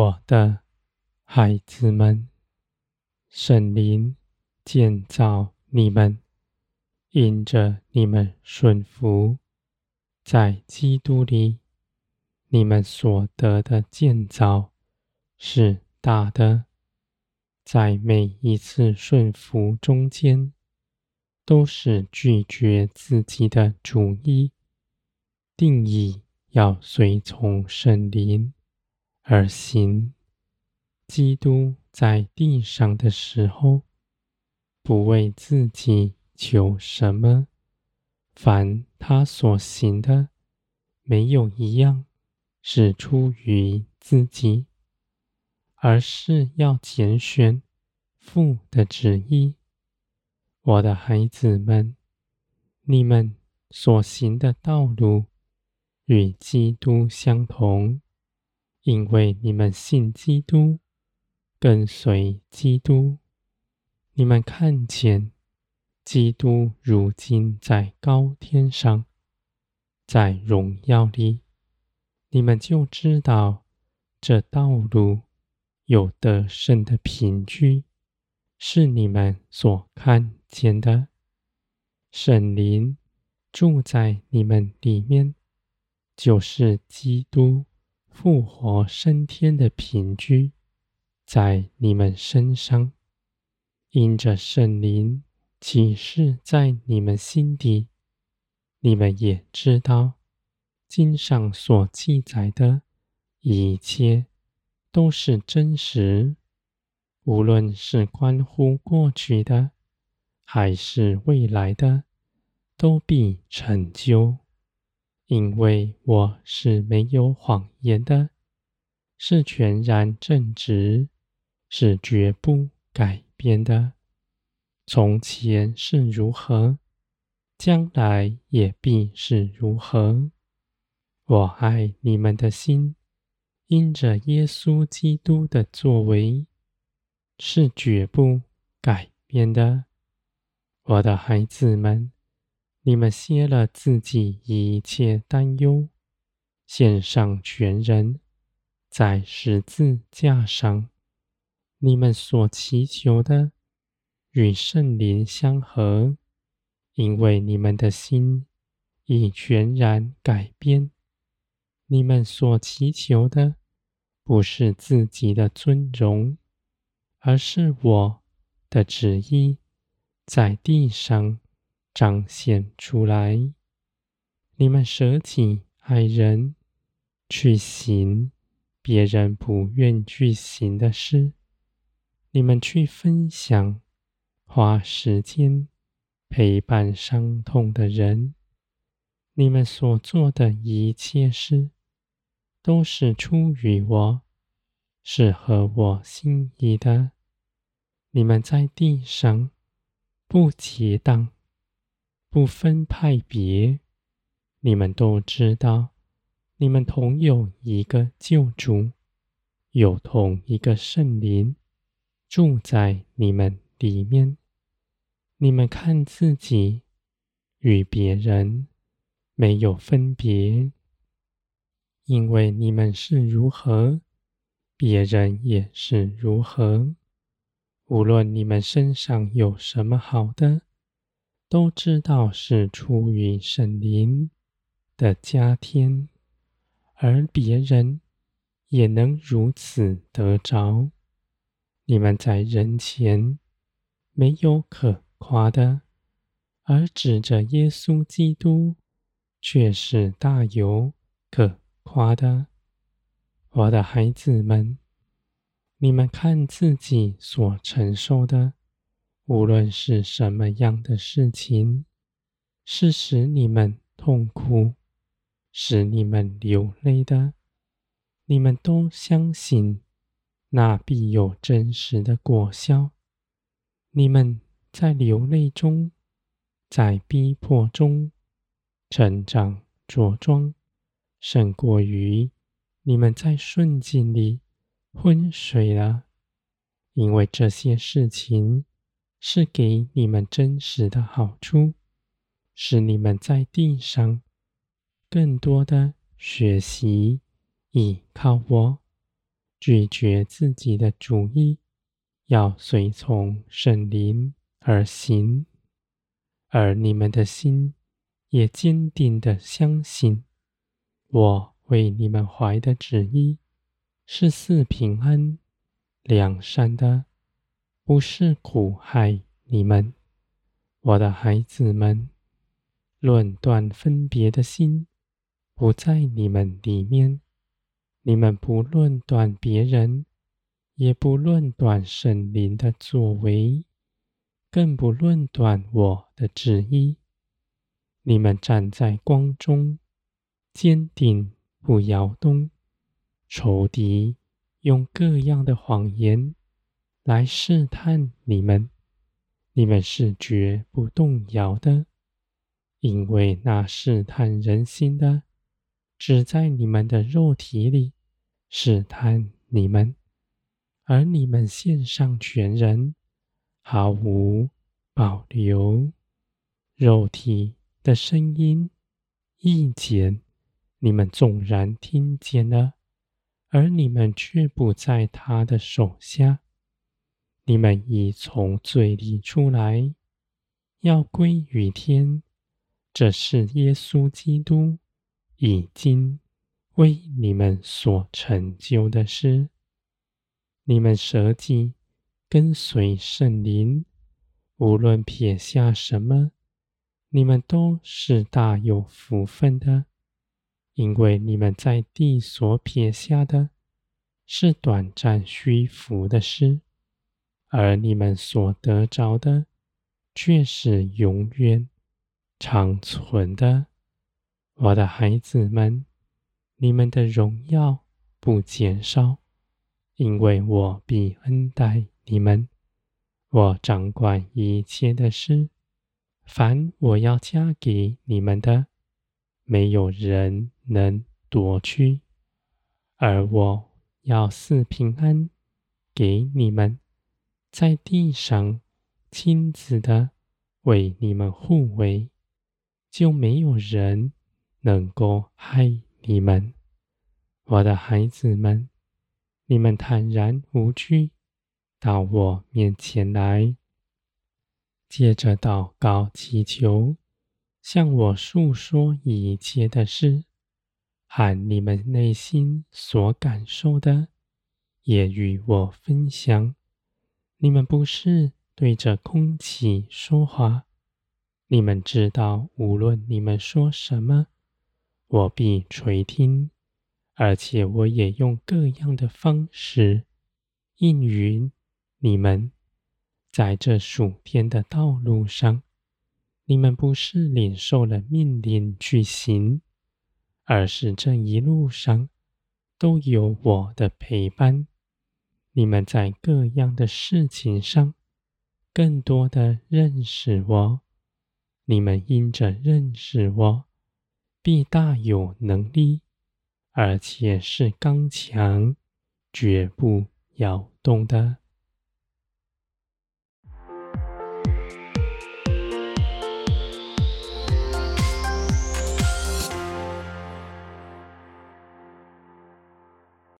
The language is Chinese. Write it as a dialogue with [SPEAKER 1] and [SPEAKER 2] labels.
[SPEAKER 1] 我的孩子们，圣灵建造你们，因着你们顺服，在基督里，你们所得的建造是大的。在每一次顺服中间，都是拒绝自己的主意，定义要随从圣灵。而行，基督在地上的时候，不为自己求什么，凡他所行的，没有一样是出于自己，而是要拣选父的旨意。我的孩子们，你们所行的道路与基督相同。因为你们信基督，跟随基督，你们看见基督如今在高天上，在荣耀里，你们就知道这道路有得胜的凭据，是你们所看见的。圣灵住在你们里面，就是基督。复活升天的凭据，在你们身上，因着圣灵启示在你们心底，你们也知道，经上所记载的一切都是真实，无论是关乎过去的，还是未来的，都必成就。因为我是没有谎言的，是全然正直，是绝不改变的。从前是如何，将来也必是如何。我爱你们的心，因着耶稣基督的作为，是绝不改变的。我的孩子们。你们歇了自己一切担忧，献上全人，在十字架上，你们所祈求的与圣灵相合，因为你们的心已全然改变。你们所祈求的不是自己的尊荣，而是我的旨意在地上。彰显出来，你们舍己爱人，去行别人不愿去行的事。你们去分享，花时间陪伴伤痛的人。你们所做的一切事，都是出于我，是合我心意的。你们在地上不结当。不分派别，你们都知道，你们同有一个救主，有同一个圣灵住在你们里面。你们看自己与别人没有分别，因为你们是如何，别人也是如何。无论你们身上有什么好的。都知道是出于圣灵的加添，而别人也能如此得着。你们在人前没有可夸的，而指着耶稣基督却是大有可夸的。我的孩子们，你们看自己所承受的。无论是什么样的事情，是使你们痛苦、使你们流泪的，你们都相信，那必有真实的果效。你们在流泪中，在逼迫中成长茁壮，胜过于你们在顺境里昏睡了，因为这些事情。是给你们真实的好处，使你们在地上更多的学习依靠我，拒绝自己的主意，要随从圣灵而行，而你们的心也坚定的相信，我为你们怀的旨意是赐平安、良善的，不是苦害你们，我的孩子们。论断分别的心不在你们里面。你们不论断别人，也不论断圣灵的作为，更不论断我的旨意。你们站在光中，坚定不摇动。仇敌用各样的谎言来试探你们，你们是绝不动摇的，因为那试探人心的。只在你们的肉体里试探你们，而你们献上全人，毫无保留。肉体的声音、意见，你们纵然听见了，而你们却不在他的手下。你们已从罪里出来，要归于天。这是耶稣基督。已经为你们所成就的事，你们舍己跟随圣灵，无论撇下什么，你们都是大有福分的，因为你们在地所撇下的，是短暂虚浮的事，而你们所得着的，却是永远长存的。我的孩子们，你们的荣耀不减少，因为我必恩待你们。我掌管一切的事，凡我要加给你们的，没有人能夺去。而我要赐平安给你们，在地上亲自的为你们护卫，就没有人。能够害你们，我的孩子们，你们坦然无惧到我面前来，借着祷告祈求，向我诉说一切的事，和你们内心所感受的，也与我分享。你们不是对着空气说话，你们知道，无论你们说什么。我必垂听，而且我也用各样的方式应允你们。在这数天的道路上，你们不是领受了命令去行，而是这一路上都有我的陪伴。你们在各样的事情上更多的认识我，你们因着认识我。必大有能力，而且是刚强、绝不摇动的。